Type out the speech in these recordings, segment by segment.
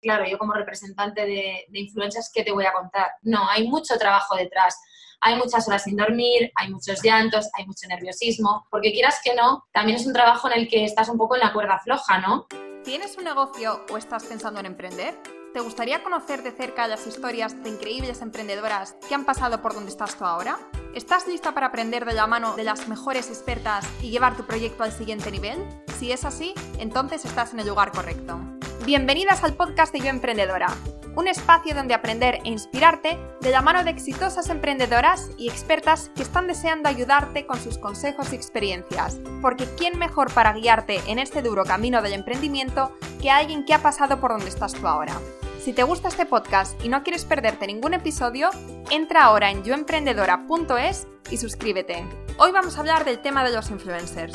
claro, yo como representante de, de influencers, ¿qué te voy a contar? No, hay mucho trabajo detrás. Hay muchas horas sin dormir, hay muchos llantos, hay mucho nerviosismo, porque quieras que no, también es un trabajo en el que estás un poco en la cuerda floja, ¿no? ¿Tienes un negocio o estás pensando en emprender? ¿Te gustaría conocer de cerca las historias de increíbles emprendedoras que han pasado por donde estás tú ahora? ¿Estás lista para aprender de la mano de las mejores expertas y llevar tu proyecto al siguiente nivel? Si es así, entonces estás en el lugar correcto. Bienvenidas al podcast de Yo Emprendedora, un espacio donde aprender e inspirarte de la mano de exitosas emprendedoras y expertas que están deseando ayudarte con sus consejos y experiencias, porque ¿quién mejor para guiarte en este duro camino del emprendimiento que alguien que ha pasado por donde estás tú ahora? Si te gusta este podcast y no quieres perderte ningún episodio, entra ahora en yoemprendedora.es y suscríbete. Hoy vamos a hablar del tema de los influencers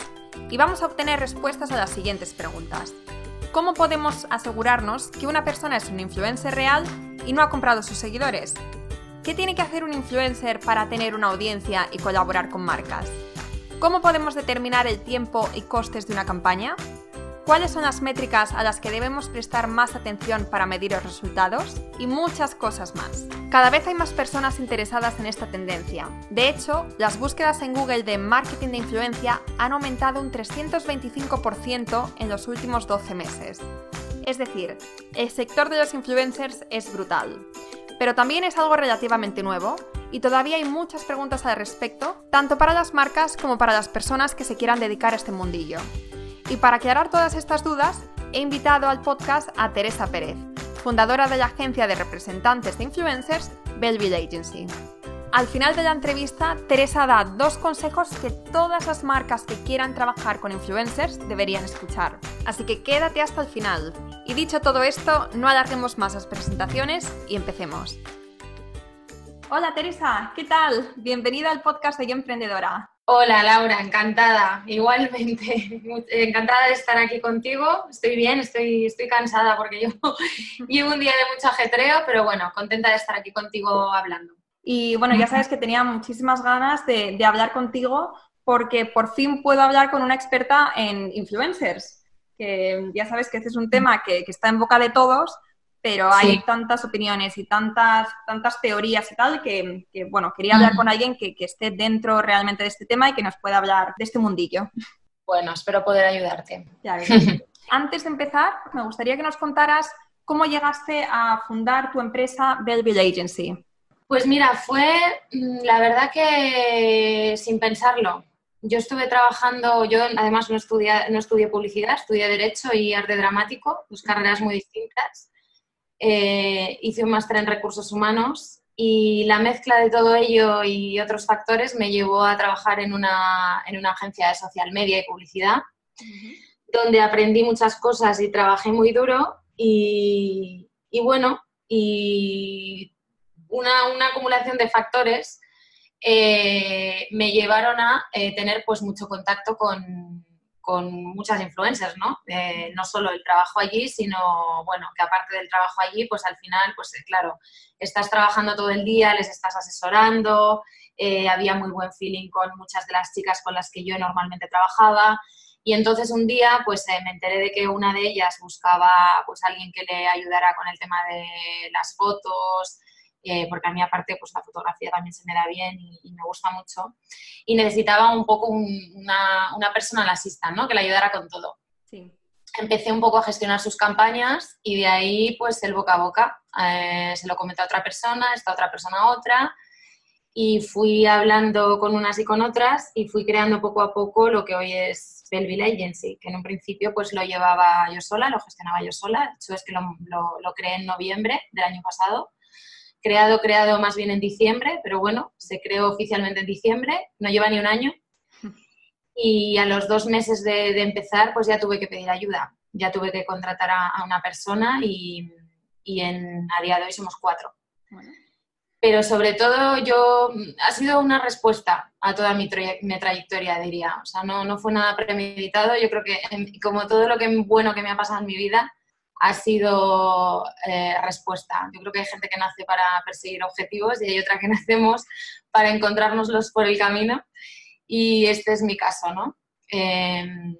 y vamos a obtener respuestas a las siguientes preguntas. ¿Cómo podemos asegurarnos que una persona es un influencer real y no ha comprado sus seguidores? ¿Qué tiene que hacer un influencer para tener una audiencia y colaborar con marcas? ¿Cómo podemos determinar el tiempo y costes de una campaña? Cuáles son las métricas a las que debemos prestar más atención para medir los resultados y muchas cosas más. Cada vez hay más personas interesadas en esta tendencia. De hecho, las búsquedas en Google de marketing de influencia han aumentado un 325% en los últimos 12 meses. Es decir, el sector de los influencers es brutal. Pero también es algo relativamente nuevo y todavía hay muchas preguntas al respecto, tanto para las marcas como para las personas que se quieran dedicar a este mundillo. Y para aclarar todas estas dudas, he invitado al podcast a Teresa Pérez, fundadora de la agencia de representantes de influencers Belleville Agency. Al final de la entrevista, Teresa da dos consejos que todas las marcas que quieran trabajar con influencers deberían escuchar. Así que quédate hasta el final. Y dicho todo esto, no alarguemos más las presentaciones y empecemos. Hola Teresa, ¿qué tal? Bienvenida al podcast de Yo Emprendedora. Hola Laura, encantada, igualmente, encantada de estar aquí contigo. Estoy bien, estoy, estoy cansada porque yo llevo un día de mucho ajetreo, pero bueno, contenta de estar aquí contigo hablando. Y bueno, ya sabes que tenía muchísimas ganas de, hablar contigo porque por fin puedo hablar con una experta en influencers, que ya sabes que este es un tema que, que está en boca de todos, pero hay tantas opiniones y tantas, tantas teorías y tal que, bueno, quería hablar con alguien que, esté dentro realmente de este tema y que nos pueda hablar de este mundillo. Bueno, espero poder ayudarte. Antes de empezar, me gustaría que nos contaras cómo llegaste a fundar tu empresa Belleville Agency. Pues mira, fue mm, la verdad que sin pensarlo. Yo estuve trabajando, yo además no estudié, no estudié publicidad, estudié Derecho y Arte Dramático, dos carreras muy distintas eh, hice un máster en recursos humanos y la mezcla de todo ello y otros factores me llevó a trabajar en una, en una agencia de social media y publicidad, donde aprendí muchas cosas y trabajé muy duro y, y bueno, y una, una, acumulación de factores eh, me llevaron a eh, tener pues mucho contacto con, con muchas influencers, ¿no? Eh, no solo el trabajo allí, sino, bueno, que aparte del trabajo allí, pues al final, pues eh, claro, estás trabajando todo el día, les estás asesorando, eh, había muy buen feeling con muchas de las chicas con las que yo normalmente trabajaba. Y entonces un día, pues me enteré de que una de ellas buscaba, pues alguien que le ayudara con el tema de las fotos, eh, porque a mí aparte pues la fotografía también se me da bien y, me gusta mucho, y necesitaba un poco una, una persona asista, ¿no? Que le ayudara con todo. Empecé un poco a gestionar sus campañas y de ahí pues el boca a boca. Eh, se lo comenté a otra persona, esta otra persona a otra, y fui hablando con unas y con otras y fui creando poco a poco lo que hoy es Belleville Agency, que en un principio pues lo llevaba yo sola, lo gestionaba yo sola, de hecho es que lo, lo, lo creé en noviembre del año pasado creado, creado más bien en diciembre, pero bueno, se creó oficialmente en diciembre, no lleva ni un año. Y a los dos meses de, empezar, pues ya tuve que pedir ayuda, ya tuve que contratar a, una persona y, en, a día de hoy somos cuatro. Pero sobre todo yo, ha sido una respuesta a toda mi, trayectoria, diría. O sea, no, no fue nada premeditado. Yo creo que como todo lo que bueno que me ha pasado en mi vida, ha sido eh, respuesta. Yo creo que hay gente que nace para perseguir objetivos y hay otra que nacemos para encontrárnoslos por el camino y este es mi caso, ¿no? Em,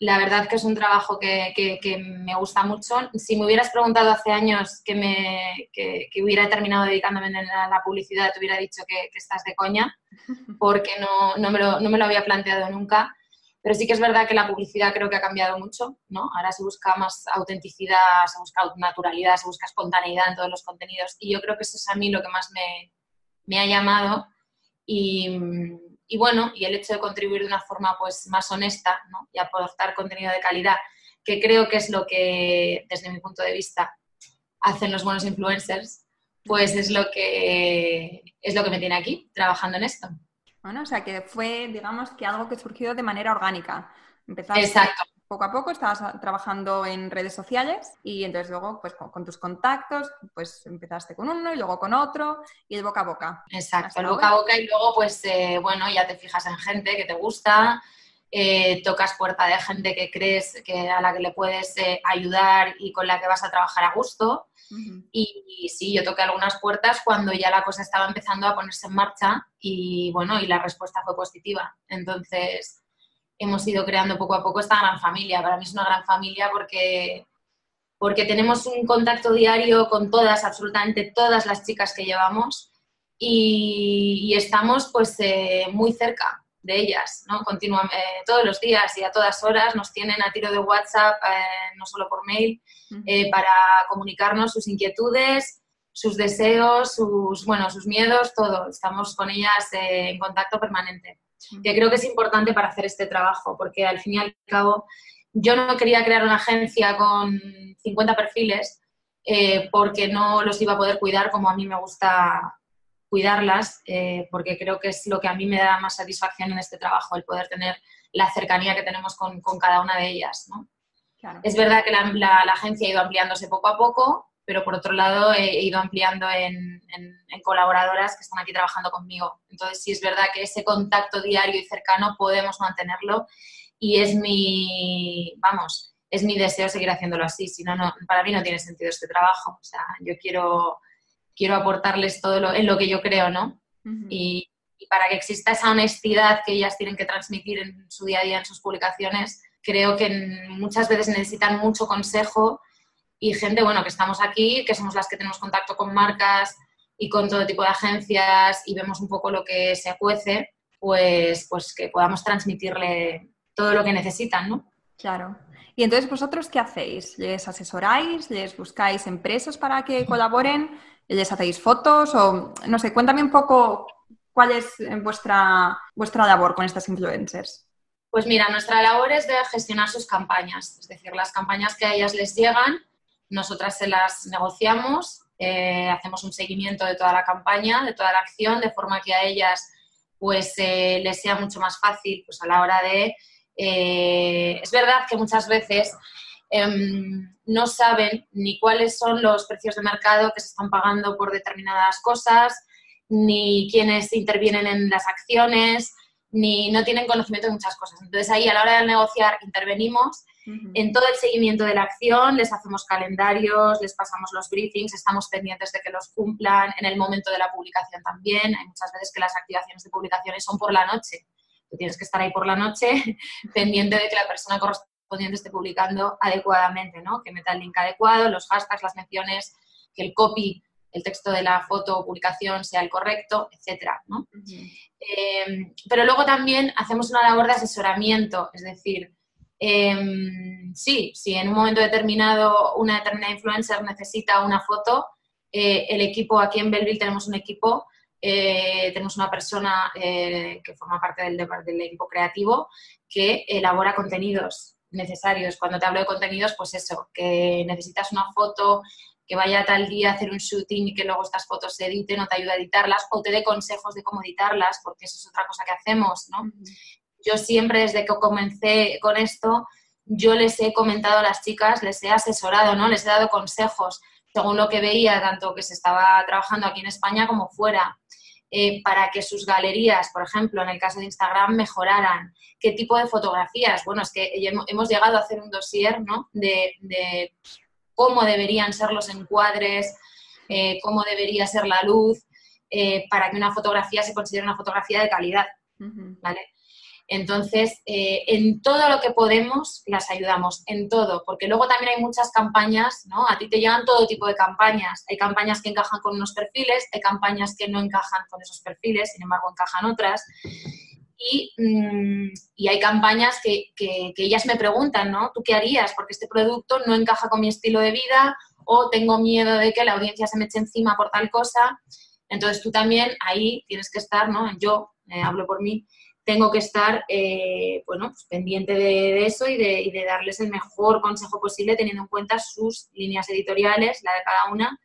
La verdad que es un trabajo que, que, me gusta mucho. Si me hubieras preguntado hace años que, me, que, hubiera terminado dedicándome a la publicidad, te hubiera dicho que, estás de coña, porque no, no, me lo, no me lo había planteado nunca. Pero sí que es verdad que la publicidad creo que ha cambiado mucho, ¿no? Ahora se busca más autenticidad, se busca naturalidad, se busca espontaneidad en todos los contenidos y yo creo que eso es a mí lo que más me, ha llamado y, y, bueno, y el hecho de contribuir de una forma pues más honesta ¿no? y aportar contenido de calidad, que creo que es lo que, desde mi punto de vista, hacen los buenos influencers, pues es lo que, es lo que me tiene aquí, trabajando en esto. Bueno, o sea que fue, digamos, que algo que surgió de manera orgánica. Empezaste Exacto. poco a poco, estabas trabajando en redes sociales y entonces luego, pues con, tus contactos, pues empezaste con uno y luego con otro y el boca a boca. Exacto, el boca a boca y luego, pues, eh, bueno, ya te fijas en gente que te gusta, eh, tocas puerta de gente que crees que a la que le puedes eh, ayudar y con la que vas a trabajar a gusto y, sí, yo toqué algunas puertas cuando ya la cosa estaba empezando a ponerse en marcha y bueno, y la respuesta fue positiva. Entonces, hemos ido creando poco a poco esta gran familia. Para mí es una gran familia porque, porque tenemos un contacto diario con todas, absolutamente todas las chicas que llevamos y, estamos pues eh, muy cerca de ellas, ¿no? Continuamente, todos los días y a todas horas nos tienen a tiro de WhatsApp, eh, no solo por mail, eh, para comunicarnos sus inquietudes, sus deseos, sus, bueno, sus miedos, todo. Estamos con ellas eh, en contacto permanente. Que creo que es importante para hacer este trabajo, porque al fin y al cabo yo no quería crear una agencia con 50 perfiles porque no los iba a poder cuidar como a mí me gusta cuidarlas, eh, porque creo que es lo que a mí me da más satisfacción en este trabajo, el poder tener la cercanía que tenemos con, cada una de ellas. Es verdad que la, agencia ha ido ampliándose poco a poco, pero por otro lado he ido ampliando en, colaboradoras que están aquí trabajando conmigo. Entonces sí es verdad que ese contacto diario y cercano podemos mantenerlo y es mi, vamos, es mi deseo seguir haciéndolo así. Si no, no, para mí no tiene sentido este trabajo. O sea, yo quiero quiero aportarles todo lo, en lo que yo creo, ¿no? y, para que exista esa honestidad que ellas tienen que transmitir en su día a día, en sus publicaciones, creo que muchas veces necesitan mucho consejo y gente, bueno, que estamos aquí, que somos las que tenemos contacto con marcas y con todo tipo de agencias y vemos un poco lo que se cuece, pues, pues que podamos transmitirle todo lo que necesitan, ¿no? Claro. Y entonces, ¿vosotros qué hacéis? ¿Les asesoráis? ¿Les buscáis empresas para que colaboren? ¿Les hacéis fotos? O no sé, cuéntame un poco cuál es vuestra, vuestra labor con estas influencers. Pues mira, nuestra labor es de gestionar sus campañas, es decir, las campañas que a ellas les llegan, nosotras se las negociamos, eh, hacemos un seguimiento de toda la campaña, de toda la acción, de forma que a ellas pues eh, les sea mucho más fácil pues a la hora de... Eh, es verdad que muchas veces no saben ni cuáles son los precios de mercado que se están pagando por determinadas cosas, ni quiénes intervienen en las acciones, ni no tienen conocimiento de muchas cosas. Entonces ahí a la hora de negociar intervenimos en todo el seguimiento de la acción, les hacemos calendarios, les pasamos los briefings, estamos pendientes de que los cumplan en el momento de la publicación también. Hay muchas veces que las activaciones de publicaciones son por la noche. Tú tienes que estar ahí por la noche pendiente de que la persona corresponde esté publicando adecuadamente, ¿no? Que meta el link adecuado, los hashtags, las menciones, que el copy, el texto de la foto o publicación sea el correcto, etcétera, ¿no? Em, pero luego también hacemos una labor de asesoramiento, es decir, em, sí, si en un momento determinado una determinada influencer necesita una foto, eh, el equipo, aquí en Belleville tenemos un equipo eh, tenemos una persona eh, que forma parte del, del, equipo creativo que elabora contenidos necesarios. Cuando te hablo de contenidos, pues eso, que necesitas una foto que vaya tal día a hacer un shooting y que luego estas fotos se editen o te ayude a editarlas o te dé consejos de cómo editarlas, porque eso es otra cosa que hacemos, ¿no? Yo siempre desde que comencé con esto, yo les he comentado a las chicas, les he asesorado, ¿no? Les he dado consejos según lo que veía, tanto que se estaba trabajando aquí en España como fuera. Eh, para que sus galerías, por ejemplo, en el caso de Instagram, mejoraran. ¿Qué tipo de fotografías? Bueno, es que hemos llegado a hacer un dossier ¿no? de, cómo deberían ser los encuadres, eh, cómo debería ser la luz, eh, para que una fotografía se considere una fotografía de calidad. ¿vale? Entonces, eh, en todo lo que podemos, las ayudamos, en todo, porque luego también hay muchas campañas, ¿no? A ti te llegan todo tipo de campañas. Hay campañas que encajan con unos perfiles, hay campañas que no encajan con esos perfiles, sin embargo, encajan otras. Y, mm, hay campañas que, que, ellas me preguntan, ¿no? ¿Tú qué harías? Porque este producto no encaja con mi estilo de vida o tengo miedo de que la audiencia se me eche encima por tal cosa. Entonces tú también ahí tienes que estar, ¿no? Yo eh, hablo por mí, tengo que estar eh, bueno, pues pendiente de, eso y de, darles el mejor consejo posible teniendo en cuenta sus líneas editoriales, la de cada una,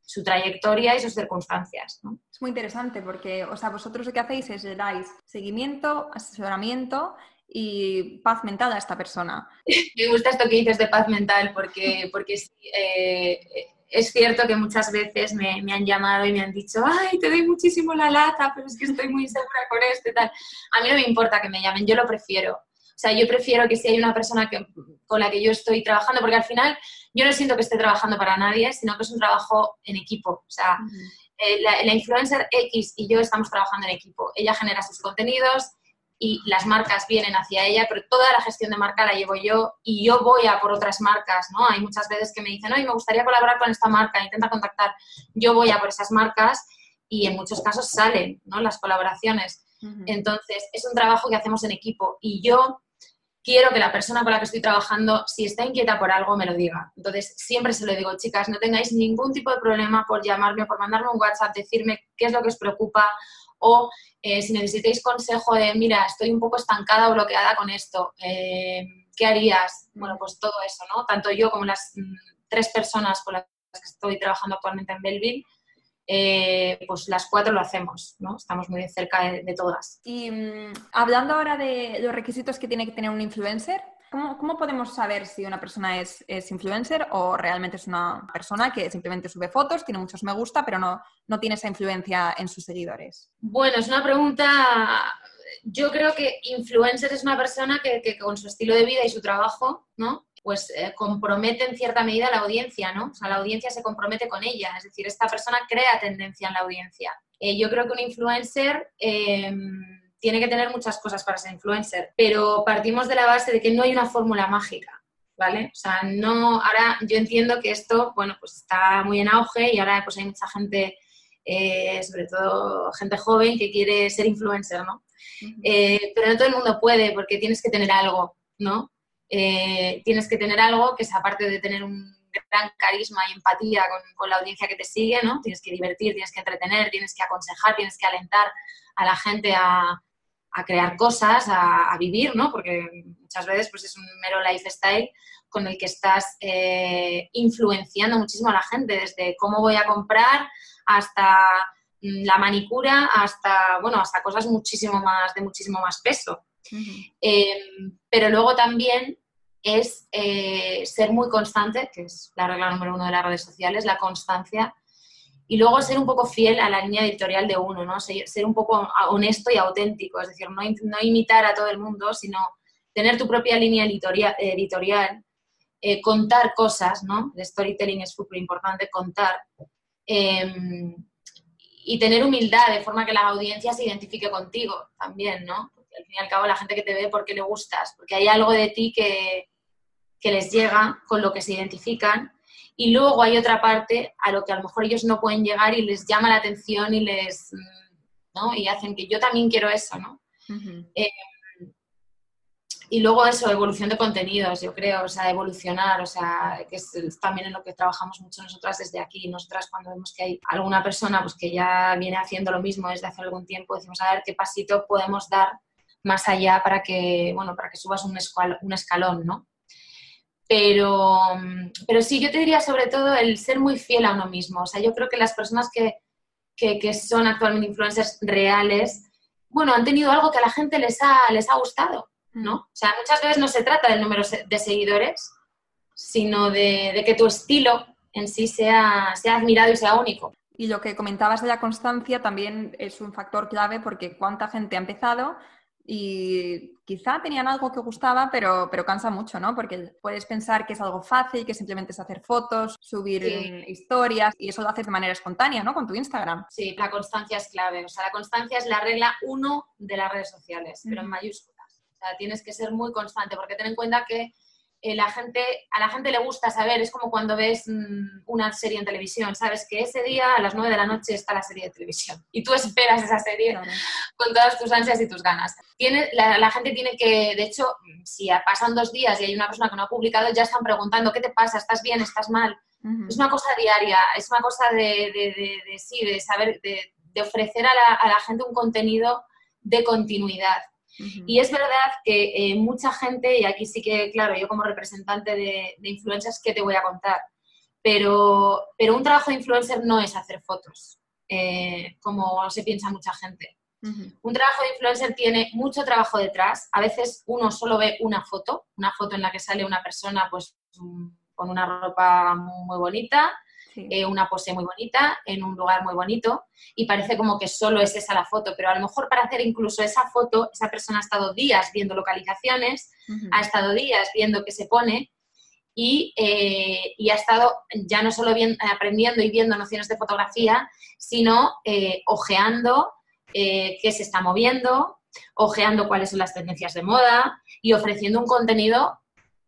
su trayectoria y sus circunstancias. Es muy interesante porque, o sea, vosotros lo que hacéis es le dais seguimiento, asesoramiento y paz mental a esta persona. Me gusta esto que dices de paz mental porque, porque eh, es cierto que muchas veces me, han llamado y me han dicho, ay, te doy muchísimo la lata, pero es que estoy muy segura con esto y tal. A mí no me importa que me llamen, yo lo prefiero. O sea, yo prefiero que si hay una persona que, con la que yo estoy trabajando, porque al final yo no siento que esté trabajando para nadie, sino que es un trabajo en equipo. O sea, eh, la, la influencer X y yo estamos trabajando en equipo. Ella genera sus contenidos, y las marcas vienen hacia ella, pero toda la gestión de marca la llevo yo y yo voy a por otras marcas, ¿no? Hay muchas veces que me dicen, oye, me gustaría colaborar con esta marca, intenta contactar, yo voy a por esas marcas y en muchos casos salen, ¿no? Las colaboraciones. Entonces, es un trabajo que hacemos en equipo y yo quiero que la persona con la que estoy trabajando, si está inquieta por algo, me lo diga. Entonces, siempre se lo digo, chicas, no tengáis ningún tipo de problema por llamarme, por mandarme un WhatsApp, decirme qué es lo que os preocupa o eh, si necesitáis consejo de, mira, estoy un poco estancada o bloqueada con esto, eh, ¿qué harías? Bueno, pues todo eso, ¿no? Tanto yo como las mm, tres personas con las que estoy trabajando actualmente en Belleville, eh, pues las cuatro lo hacemos, ¿no? Estamos muy cerca de, todas. Y mm, hablando ahora de los requisitos que tiene que tener un influencer, ¿Cómo, podemos saber si una persona es, influencer o realmente es una persona que simplemente sube fotos, tiene muchos me gusta, pero no, no tiene esa influencia en sus seguidores? Bueno, es una pregunta. Yo creo que influencer es una persona que, con su estilo de vida y su trabajo, ¿no? Pues eh, compromete en cierta medida a la audiencia, ¿no? O sea, la audiencia se compromete con ella, es decir, esta persona crea tendencia en la audiencia. Eh, yo creo que un influencer eh, tiene que tener muchas cosas para ser influencer, pero partimos de la base de que no hay una fórmula mágica, ¿vale? O sea, no, ahora yo entiendo que esto, bueno, pues está muy en auge y ahora pues hay mucha gente, eh, sobre todo gente joven, que quiere ser influencer, ¿no? Eh, pero no todo el mundo puede porque tienes que tener algo, ¿no? Eh, tienes que tener algo que es aparte de tener un gran carisma y empatía con, con, la audiencia que te sigue, ¿no? Tienes que divertir, tienes que entretener, tienes que aconsejar, tienes que alentar a la gente a, a crear cosas, a, vivir, ¿no? Porque muchas veces pues, es un mero lifestyle con el que estás eh, influenciando muchísimo a la gente, desde cómo voy a comprar hasta mm, la manicura, hasta, bueno, hasta cosas muchísimo más, de muchísimo más peso. Em, pero luego también es eh, ser muy constante, que es la regla número uno de las redes sociales, la constancia y luego ser un poco fiel a la línea editorial de uno, ¿no? Ser, un poco honesto y auténtico, es decir, no, imitar a todo el mundo, sino tener tu propia línea editorial, eh, contar cosas, ¿no? El storytelling es súper importante, contar. Em, y tener humildad, de forma que la audiencia se identifique contigo también, ¿no? Al fin y al cabo la gente que te ve porque le gustas, porque hay algo de ti que, que les llega, con lo que se identifican y luego hay otra parte a lo que a lo mejor ellos no pueden llegar y les llama la atención y les, ¿no? Y hacen que yo también quiero eso, ¿no? Eh, y luego eso, evolución de contenidos, yo creo, o sea, evolucionar, o sea, que es, también en lo que trabajamos mucho nosotras desde aquí. Nosotras cuando vemos que hay alguna persona pues, que ya viene haciendo lo mismo desde hace algún tiempo, decimos, a ver qué pasito podemos dar más allá para que, bueno, para que subas un, un escalón, ¿no? Pero, pero sí, yo te diría sobre todo el ser muy fiel a uno mismo. O sea, yo creo que las personas que, que, son actualmente influencers reales, bueno, han tenido algo que a la gente les ha, les ha gustado, ¿no? Mm. O sea, muchas veces no se trata del número de seguidores, sino de, de que tu estilo en sí sea, sea admirado y sea único. Y lo que comentabas de la constancia también es un factor clave porque cuánta gente ha empezado y quizá tenían algo que gustaba, pero, pero cansa mucho, ¿no? Porque puedes pensar que es algo fácil, que simplemente es hacer fotos, subir historias y eso lo haces de manera espontánea, ¿no? Con tu Instagram. Sí, la constancia es clave. O sea, la constancia es la regla uno de las redes sociales, pero en mayúsculas. O sea, tienes que ser muy constante porque ten en cuenta que eh, la gente, a la gente le gusta saber, es como cuando ves mm, una serie en televisión, sabes que ese día a las 9 de la noche está la serie de televisión y tú esperas esa serie con todas tus ansias y tus ganas. Tiene, la, gente tiene que, de hecho, si pasan dos días y hay una persona que no ha publicado, ya están preguntando, ¿qué te pasa? ¿Estás bien? ¿Estás mal? Es una cosa diaria, es una cosa de, de, sí, de saber, de, ofrecer a la, a la gente un contenido de continuidad. Y es verdad que eh, mucha gente, y aquí sí que, claro, yo como representante de, influencers, ¿qué te voy a contar? Pero, pero un trabajo de influencer no es hacer fotos, eh, como se piensa mucha gente. Un trabajo de influencer tiene mucho trabajo detrás. A veces uno solo ve una foto, una foto en la que sale una persona pues mm, con una ropa muy bonita, eh, una pose muy bonita, en un lugar muy bonito, y parece como que solo es esa la foto, pero a lo mejor para hacer incluso esa foto, esa persona ha estado días viendo localizaciones, ha estado días viendo qué se pone, y, eh, y, ha estado ya no solo bien, aprendiendo y viendo nociones de fotografía, sino eh, ojeando qué se está moviendo, ojeando cuáles son las tendencias de moda y ofreciendo un contenido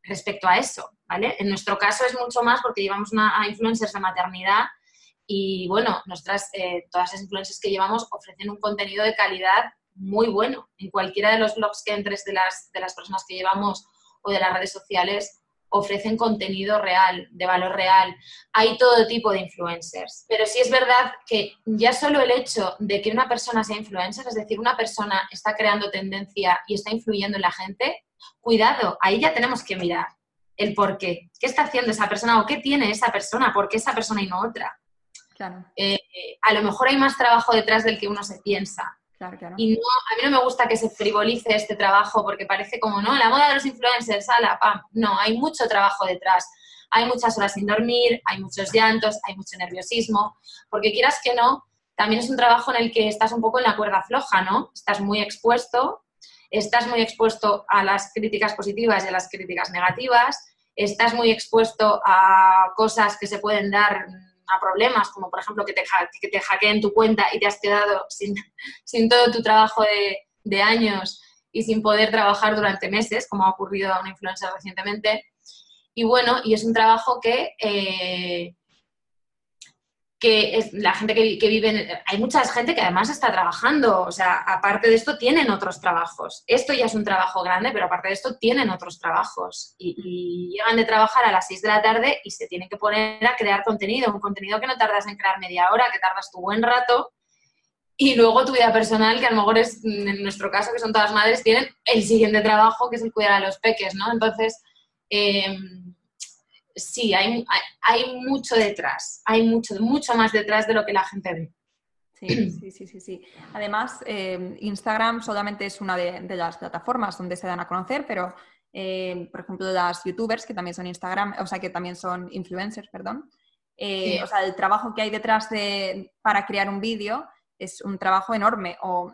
respecto a eso. En nuestro caso es mucho más porque llevamos una, a influencers de maternidad y, bueno, nuestras, eh, todas las influencers que llevamos ofrecen un contenido de calidad muy bueno. En cualquiera de los blogs que entres de las, de las personas que llevamos o de las redes sociales, ofrecen contenido real, de valor real. Hay todo tipo de influencers. Pero sí es verdad que ya solo el hecho de que una persona sea influencer, es decir, una persona está creando tendencia y está influyendo en la gente, cuidado, ahí ya tenemos que mirar el por qué. ¿Qué está haciendo esa persona o qué tiene esa persona? ¿Por qué esa persona y no otra? Claro. Eh, a lo mejor hay más trabajo detrás del que uno se piensa. Claro, claro. Y no, a mí no me gusta que se frivolice este trabajo porque parece como, no, la moda de los influencers, ala, pam. No, hay mucho trabajo detrás. Hay muchas horas sin dormir, hay muchos llantos, hay mucho nerviosismo, porque quieras que no, también es un trabajo en el que estás un poco en la cuerda floja, ¿no? Estás muy expuesto, estás muy expuesto a las críticas positivas y a las críticas negativas, estás muy expuesto a cosas que se pueden dar a problemas, como por ejemplo que te, que te hackeen tu cuenta y te has quedado sin, sin todo tu trabajo de, de, años y sin poder trabajar durante meses, como ha ocurrido a una influencer recientemente. Y bueno, y es un trabajo que, eh, que es la gente que, vive, hay mucha gente que además está trabajando, o sea, aparte de esto tienen otros trabajos. Esto ya es un trabajo grande, pero aparte de esto tienen otros trabajos y, llegan de trabajar a las 6 de la tarde y se tienen que poner a crear contenido, un contenido que no tardas en crear media hora, que tardas tu buen rato. Y luego tu vida personal, que a lo mejor es, en nuestro caso, que son todas madres, tienen el siguiente trabajo, que es el cuidar a los peques, ¿no? Entonces, eh, sí, hay, hay, mucho detrás, hay mucho, mucho más detrás de lo que la gente ve. Sí, sí, sí, sí. Además, eh, Instagram solamente es una de, las plataformas donde se dan a conocer, pero, eh, por ejemplo, las youtubers, que también son Instagram, o sea, que también son influencers, perdón. Eh, o sea, el trabajo que hay detrás de, para crear un vídeo es un trabajo enorme. O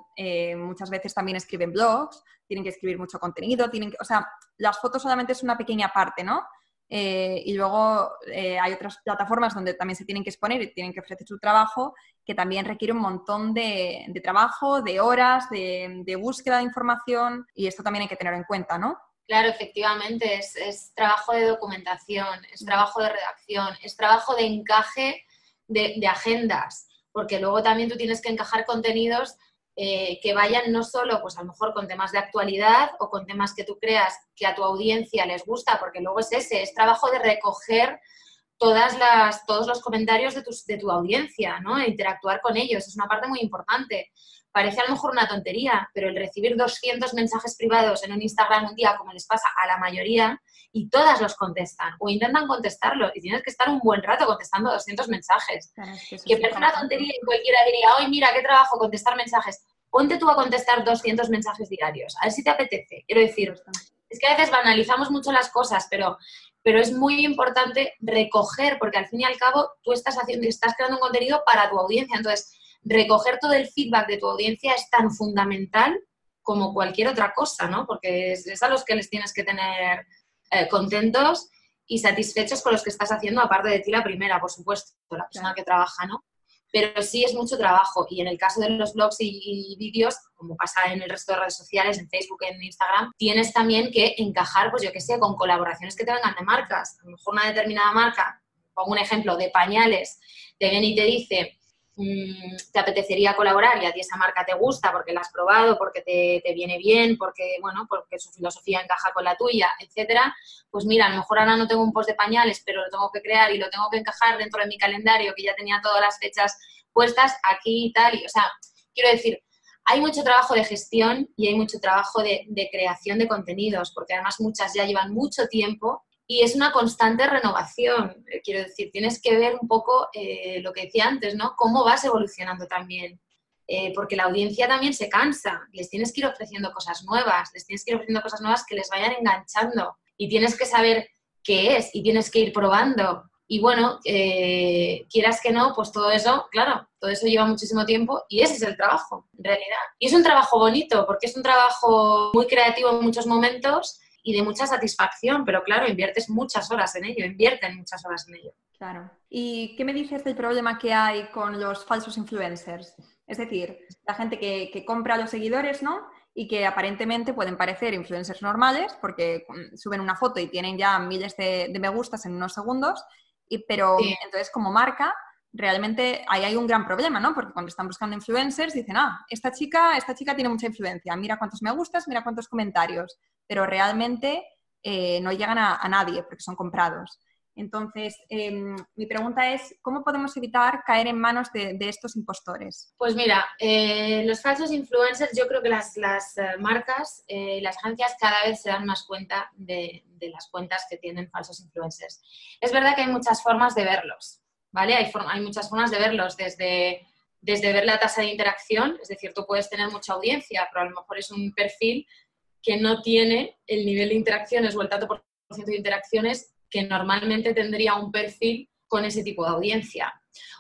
muchas veces también escriben blogs, tienen que escribir mucho contenido, tienen que, o sea, las fotos solamente es una pequeña parte, ¿no? Eh, y luego eh, hay otras plataformas donde también se tienen que exponer y tienen que ofrecer su trabajo, que también requiere un montón de, trabajo, de horas, de, búsqueda de información, y esto también hay que tener en cuenta, ¿no? Claro, efectivamente, es, trabajo de documentación, es trabajo de redacción, es trabajo de encaje de, de agendas, porque luego también tú tienes que encajar contenidos eh, que vayan no solo, pues a lo mejor con temas de actualidad o con temas que tú creas que a tu audiencia les gusta, porque luego es ese, es trabajo de recoger todas las, todos los comentarios de tu, de tu audiencia, ¿no? E interactuar con ellos, es una parte muy importante. Parece a lo mejor una tontería, pero el recibir 200 mensajes privados en un Instagram un día, como les pasa a la mayoría, y todas los contestan o intentan contestarlo, y tienes que estar un buen rato contestando 200 mensajes. que, parece una tontería y cualquiera diría, hoy mira, qué trabajo contestar mensajes. Ponte tú a contestar 200 mensajes diarios, a ver si te apetece. Quiero decir, es que a veces banalizamos mucho las cosas, pero pero es muy importante recoger, porque al fin y al cabo tú estás haciendo, estás creando un contenido para tu audiencia. Entonces, recoger todo el feedback de tu audiencia es tan fundamental como cualquier otra cosa, ¿no? Porque es, a los que les tienes que tener eh, contentos y satisfechos con los que estás haciendo, aparte de ti la primera, por supuesto, la persona que trabaja, ¿no? Pero sí es mucho trabajo y en el caso de los blogs y, vídeos, como pasa en el resto de redes sociales, en Facebook, en Instagram, tienes también que encajar, pues yo que sé, con colaboraciones que te vengan de marcas. A lo mejor una determinada marca, pongo un ejemplo, de pañales, te viene y te dice, Mm, te apetecería colaborar y a ti esa marca te gusta porque la has probado, porque te, viene bien, porque, bueno, porque su filosofía encaja con la tuya, etcétera, pues mira, a lo mejor ahora no tengo un post de pañales, pero lo tengo que crear y lo tengo que encajar dentro de mi calendario, que ya tenía todas las fechas puestas aquí y tal. Y, o sea, quiero decir, hay mucho trabajo de gestión y hay mucho trabajo de, de creación de contenidos, porque además muchas ya llevan mucho tiempo y es una constante renovación. Eh, quiero decir, tienes que ver un poco eh, lo que decía antes, ¿no? Cómo vas evolucionando también. Eh, porque la audiencia también se cansa. Les tienes que ir ofreciendo cosas nuevas, les tienes que ir ofreciendo cosas nuevas que les vayan enganchando. Y tienes que saber qué es y tienes que ir probando. Y bueno, quieras que no, pues todo eso, claro, todo eso lleva muchísimo tiempo y ese es el trabajo, en realidad. Y es un trabajo bonito porque es un trabajo muy creativo en muchos momentos y de mucha satisfacción, pero claro, inviertes muchas horas en ello, invierten muchas horas en ello. Claro. ¿Y qué me dices del problema que hay con los falsos influencers? Es decir, la gente que, que compra a los seguidores, ¿no? Y que aparentemente pueden parecer influencers normales porque suben una foto y tienen ya miles de, me gustas en unos segundos, y, pero entonces como marca realmente ahí hay un gran problema, ¿no? Porque cuando están buscando influencers dicen, ah, esta chica, esta chica tiene mucha influencia, mira cuántos me gustas, mira cuántos comentarios pero realmente eh, no llegan a, nadie porque son comprados. Entonces, em, mi pregunta es, ¿cómo podemos evitar caer en manos de, estos impostores? Pues mira, eh, los falsos influencers, yo creo que las, las eh, marcas y las agencias cada vez se dan más cuenta de, las cuentas que tienen falsos influencers. Es verdad que hay muchas formas de verlos, ¿vale? Hay, hay muchas formas de verlos, desde, desde ver la tasa de interacción, es decir, tú puedes tener mucha audiencia, pero a lo mejor es un perfil que no tiene el nivel de interacciones o el tanto por ciento de interacciones que normalmente tendría un perfil con ese tipo de audiencia.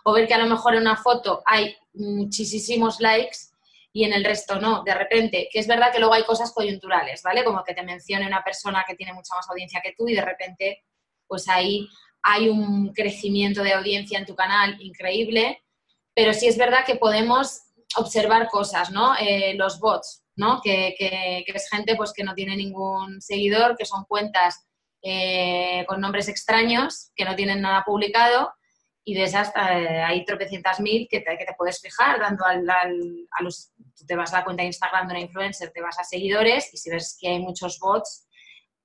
O ver que a lo mejor en una foto hay muchísimos likes y en el resto no, de repente, que es verdad que luego hay cosas coyunturales, ¿vale? Como que te mencione una persona que tiene mucha más audiencia que tú y de repente, pues ahí hay un crecimiento de audiencia en tu canal increíble, pero sí es verdad que podemos observar cosas, ¿no? Eh, los bots, ¿no? Que, es gente pues, que no tiene ningún seguidor, que son cuentas eh, con nombres extraños, que no tienen nada publicado y de esas eh, hay tropecientas mil que te, que te puedes fijar, dando al, a los, tú te vas a la cuenta de Instagram de una influencer, te vas a seguidores y si ves que hay muchos bots,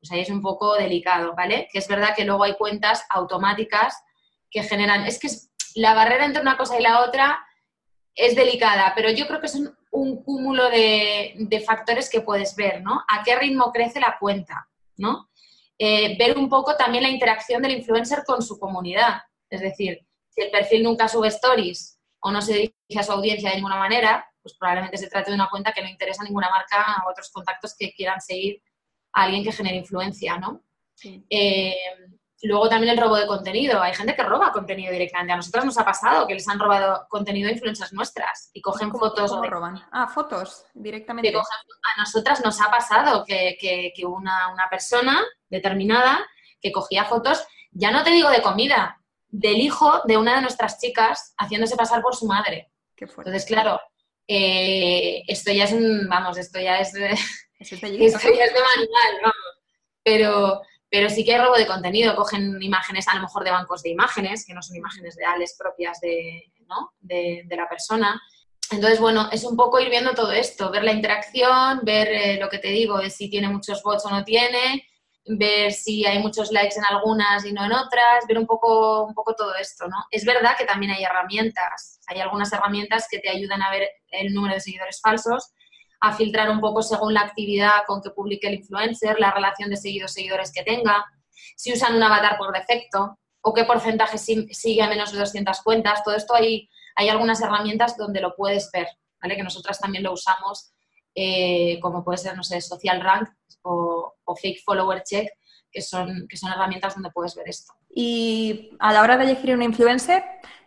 pues ahí es un poco delicado, ¿vale? Que es verdad que luego hay cuentas automáticas que generan, es que la barrera entre una cosa y la otra es delicada, pero yo creo que son un cúmulo de, factores que puedes ver, ¿no? A qué ritmo crece la cuenta, ¿no? Eh, ver un poco también la interacción del influencer con su comunidad. Es decir, si el perfil nunca sube stories o no se dirige a su audiencia de ninguna manera, pues probablemente se trate de una cuenta que no interesa a ninguna marca o otros contactos que quieran seguir a alguien que genere influencia, ¿no? Eh, Luego también el robo de contenido. Hay gente que roba contenido directamente. A nosotros nos ha pasado que les han robado contenido de influencias nuestras y cogen fotos. ¿Cómo roban? Ah, fotos directamente. a nosotras nos ha pasado que, que, una, una, persona determinada que cogía fotos, ya no te digo de comida, del hijo de una de nuestras chicas haciéndose pasar por su madre. Qué fuerte. Entonces, claro, eh, esto ya es un, vamos, esto ya es de, es de manual, vamos. Pero pero sí que hay robo de contenido, cogen imágenes a lo mejor de bancos de imágenes, que no son imágenes reales propias de, de, la persona. Entonces, bueno, es un poco ir viendo todo esto, ver la interacción, ver eh, lo que te digo, de si tiene muchos bots o no tiene, ver si hay muchos likes en algunas y no en otras, ver un poco, un poco todo esto, ¿no? Es verdad que también hay herramientas, hay algunas herramientas que te ayudan a ver el número de seguidores falsos, a filtrar un poco según la actividad con que publique el influencer, la relación de seguidos-seguidores que tenga, si usan un avatar por defecto o qué porcentaje sigue a menos de 200 cuentas. Todo esto hay, hay algunas herramientas donde lo puedes ver, ¿vale? Que nosotras también lo usamos, eh, como puede ser, no sé, Social Rank o, Fake Follower Check, que son, que son herramientas donde puedes ver esto. Y a la hora de elegir una influencer,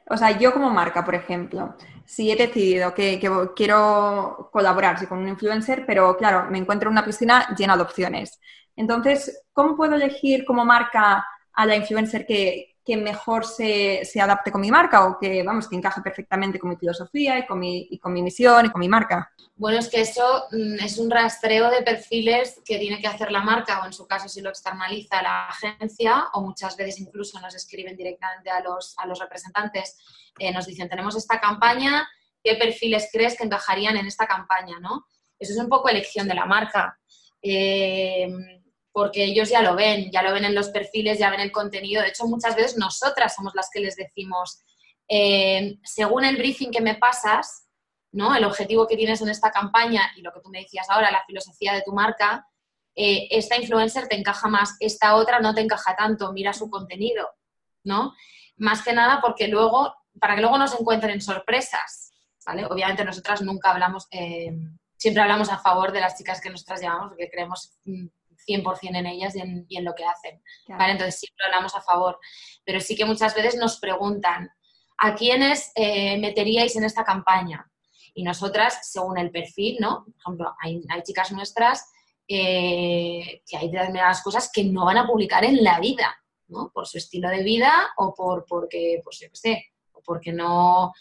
o sea, yo como marca, por ejemplo, si he decidido que, quiero colaborar con un influencer, pero claro, me encuentro en una piscina llena de opciones. Entonces, ¿cómo puedo elegir como marca a la influencer que, mejor se, adapte con mi marca o que, vamos, que encaje perfectamente con mi filosofía y con mi, y con mi misión y con mi marca? Bueno, es que eso mm, es un rastreo de perfiles que tiene que hacer la marca o en su caso si lo externaliza la agencia o muchas veces incluso nos escriben directamente a los, a los representantes, eh, nos dicen tenemos esta campaña, ¿qué perfiles crees que encajarían en esta campaña? ¿no? Eso es un poco elección de la marca. Eh, porque ellos ya lo ven, ya lo ven en los perfiles, ya ven el contenido. De hecho, muchas veces nosotras somos las que les decimos, eh, según el briefing que me pasas, ¿no? el objetivo que tienes en esta campaña y lo que tú me decías ahora, la filosofía de tu marca, eh, esta influencer te encaja más, esta otra no te encaja tanto, mira su contenido, ¿no? Más que nada porque luego, para que luego no se encuentren sorpresas, ¿vale? Obviamente nosotras nunca hablamos, eh, siempre hablamos a favor de las chicas que nosotras llevamos porque creemos mm, 100% en ellas y en, lo que hacen. ¿vale? Entonces siempre hablamos a favor. Pero sí que muchas veces nos preguntan, ¿a quiénes eh, meteríais en esta campaña? Y nosotras, según el perfil, ¿no? Por ejemplo, hay, chicas nuestras eh, que hay determinadas cosas que no van a publicar en la vida, ¿no? Por su estilo de vida o por porque, pues yo qué sé, o porque no,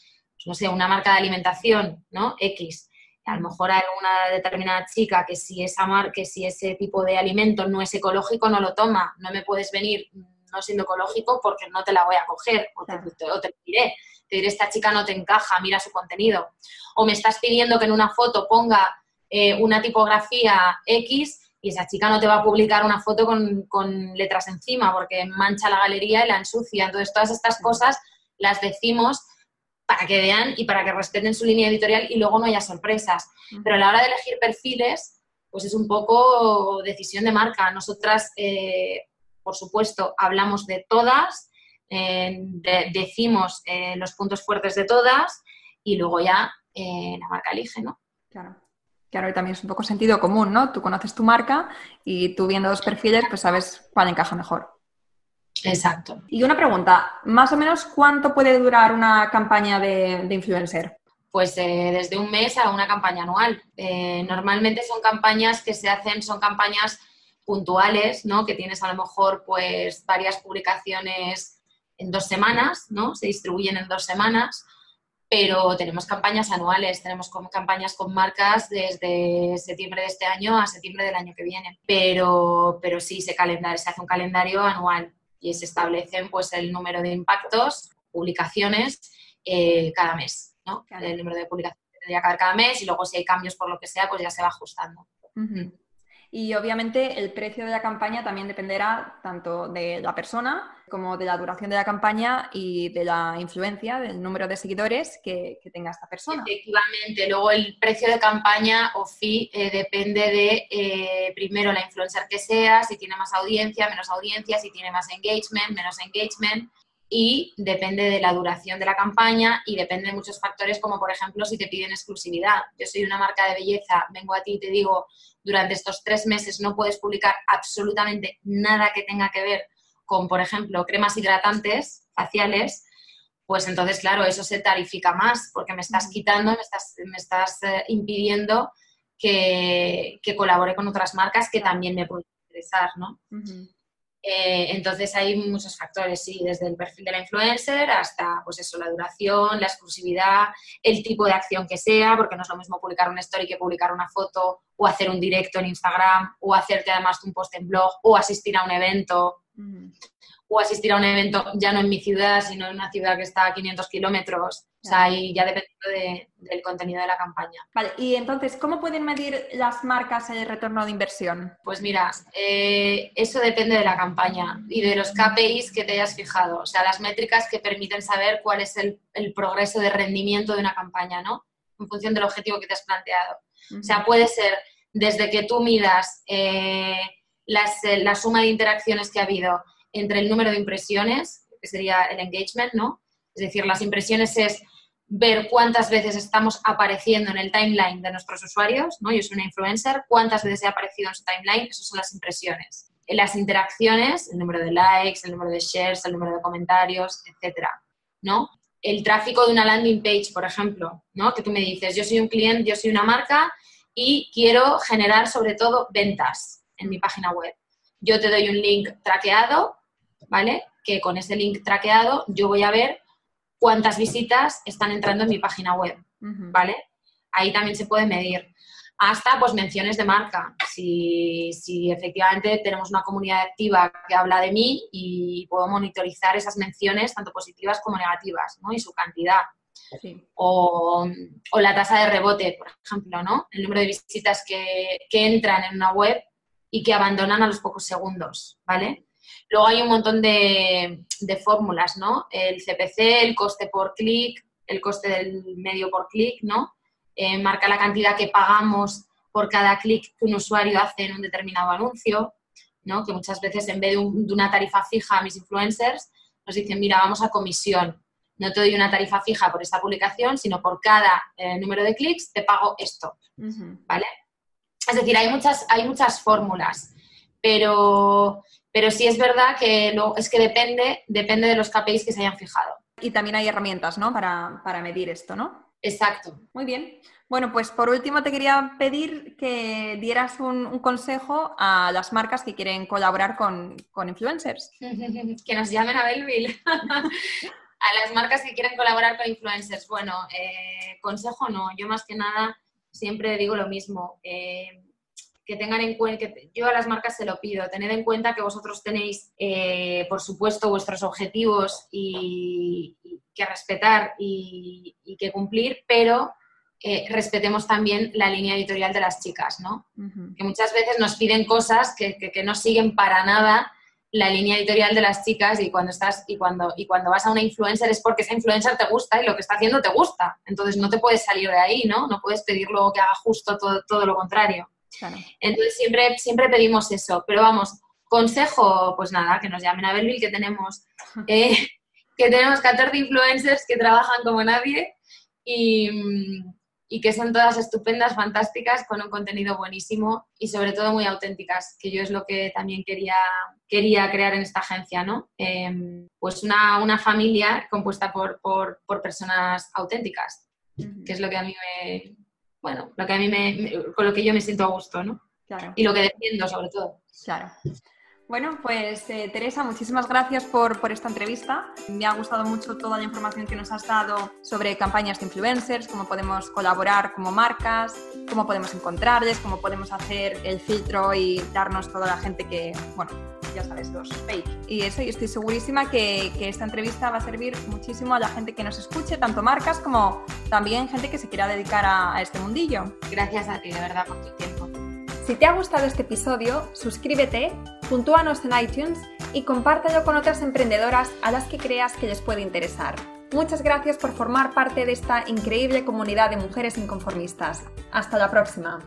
no sé, una marca de alimentación, ¿no? X a lo mejor hay una determinada chica que si esa mar, que si ese tipo de alimento no es ecológico, no lo toma. No me puedes venir no siendo ecológico porque no te la voy a coger o te, te, diré. Te diré, esta chica no te encaja, mira su contenido. O me estás pidiendo que en una foto ponga eh, una tipografía X y esa chica no te va a publicar una foto con, con letras encima porque mancha la galería y la ensucia. Entonces, todas estas cosas las decimos para que vean y para que respeten su línea editorial y luego no haya sorpresas. Pero a la hora de elegir perfiles, pues es un poco decisión de marca. Nosotras, eh, por supuesto, hablamos de todas, eh, decimos eh, los puntos fuertes de todas y luego ya la marca elige, ¿no? Claro. Claro, y también es un poco sentido común, ¿no? Tú conoces tu marca y tú viendo los perfiles, pues sabes cuál encaja mejor. Exacto. Y una pregunta, más o menos, ¿cuánto puede durar una campaña de, influencer? Pues eh, desde un mes a una campaña anual. Eh, normalmente son campañas que se hacen, son campañas puntuales, ¿no? Que tienes a lo mejor pues varias publicaciones en dos semanas, ¿no? Se distribuyen en dos semanas, pero tenemos campañas anuales, tenemos campañas con marcas desde septiembre de este año a septiembre del año que viene. Pero, pero sí, se, se hace un calendario anual y se establecen pues el número de impactos, publicaciones eh, cada mes, ¿no? El número de publicaciones que tendría que haber cada mes y luego si hay cambios por lo que sea, pues ya se va ajustando. Y obviamente el precio de la campaña también dependerá tanto de la persona como de la duración de la campaña y de la influencia, del número de seguidores que, tenga esta persona. Efectivamente, luego el precio de campaña o fee eh, depende de eh, primero la influencer que sea, si tiene más audiencia, menos audiencia, si tiene más engagement, menos engagement y depende de la duración de la campaña y depende de muchos factores como por ejemplo si te piden exclusividad. Yo soy una marca de belleza, vengo a ti y te digo, durante estos tres meses no puedes publicar absolutamente nada que tenga que ver con, por ejemplo, cremas hidratantes faciales, pues entonces, claro, eso se tarifica más porque me estás quitando, me estás, me estás eh, impidiendo que, colabore con otras marcas que también me pueden interesar, ¿no? Eh, entonces hay muchos factores, sí, desde el perfil de la influencer hasta, pues eso, la duración, la exclusividad, el tipo de acción que sea, porque no es lo mismo publicar una story que publicar una foto o hacer un directo en Instagram o hacerte además un post en blog o asistir a un evento o asistir a un evento ya no en mi ciudad, sino en una ciudad que está a 500 kilómetros. O sea, ahí ya dependiendo del contenido de la campaña. Vale, y entonces, ¿cómo pueden medir las marcas el retorno de inversión? Pues mira, eh, eso depende de la campaña y de los KPIs que te hayas fijado. O sea, las métricas que permiten saber cuál es el, progreso de rendimiento de una campaña, ¿no? En función del objetivo que te has planteado. O sea, puede ser desde que tú midas eh, eh, la suma de interacciones que ha habido entre el número de impresiones, que sería el engagement, ¿no? Es decir, las impresiones es ver cuántas veces estamos apareciendo en el timeline de nuestros usuarios, ¿no? Yo soy una influencer, cuántas veces he aparecido en su timeline, esas son las impresiones. Las interacciones, el número de likes, el número de shares, el número de comentarios, etcétera, ¿no? el tráfico de una landing page, por ejemplo, ¿no? Que tú me dices, yo soy un cliente, yo soy una marca y quiero generar sobre todo ventas en mi página web. Yo te doy un link traqueado, ¿vale? Que con ese link traqueado yo voy a ver cuántas visitas están entrando en mi página web, ¿vale? Ahí también se puede medir. Hasta pues menciones de marca. Si, si, efectivamente tenemos una comunidad activa que habla de mí y puedo monitorizar esas menciones, tanto positivas como negativas, ¿no? Y su cantidad. O, la tasa de rebote, por ejemplo, ¿no? El número de visitas que, entran en una web y que abandonan a los pocos segundos, ¿vale? Luego hay un montón de, fórmulas, ¿no? El CPC, el coste por clic, el coste del medio por clic, ¿no? Eh, marca la cantidad que pagamos por cada clic que un usuario hace en un determinado anuncio, ¿no? Que muchas veces en vez de, de una tarifa fija a mis influencers, nos dicen, mira, vamos a comisión, no te doy una tarifa fija por esta publicación, sino por cada eh, número de clics te pago esto, ¿vale? Es decir, hay muchas, hay muchas fórmulas, pero, pero sí es verdad que lo, es que depende, depende de los KPIs que se hayan fijado. Y también hay herramientas, ¿no? Para, medir esto, ¿no? Exacto. Muy bien. Bueno, pues por último te quería pedir que dieras un, consejo a las marcas que quieren colaborar con, con influencers. que nos llamen a Belville. a las marcas que quieren colaborar con influencers, bueno, eh, consejo no, yo más que nada siempre digo lo mismo, eh, que tengan en cuenta, que yo a las marcas se lo pido, tened en cuenta que vosotros tenéis, eh, por supuesto, vuestros objetivos y, que respetar y, que cumplir, pero respetemos también la línea editorial de las chicas, ¿no? Que muchas veces nos piden cosas que, que no siguen para nada la línea editorial de las chicas y cuando estás y cuando y cuando vas a una influencer es porque esa influencer te gusta y lo que está haciendo te gusta. Entonces no te puedes salir de ahí, ¿no? No puedes pedir luego que haga justo todo, todo lo contrario. Entonces siempre, siempre pedimos eso. Pero vamos, consejo, pues nada, que nos llamen a Belville, que tenemos, eh, que tenemos 14 influencers que trabajan como nadie y, y que son todas estupendas, fantásticas, con un contenido buenísimo y sobre todo muy auténticas, que yo es lo que también quería, quería crear en esta agencia, ¿no? Em, pues una, una, familia compuesta por, por, por personas auténticas, que es lo que a mí me, bueno, lo que a mí me, con lo que yo me siento a gusto, ¿no? Claro. Y lo que defiendo sobre todo. Claro. Bueno, pues eh, Teresa, muchísimas gracias por, esta entrevista. Me ha gustado mucho toda la información que nos has dado sobre campañas de influencers, cómo podemos colaborar como marcas, cómo podemos encontrarles, cómo podemos hacer el filtro y darnos toda la gente que, bueno, ya sabes, los fake. Y eso, y estoy segurísima que, que esta entrevista va a servir muchísimo a la gente que nos escuche, tanto marcas como también gente que se quiera dedicar a, a este mundillo. Gracias a ti, de verdad, por tu tiempo. Si te ha gustado este episodio, suscríbete, puntúanos en iTunes y compártelo con otras emprendedoras a las que creas que les puede interesar. Muchas gracias por formar parte de esta increíble comunidad de mujeres inconformistas. Hasta la próxima.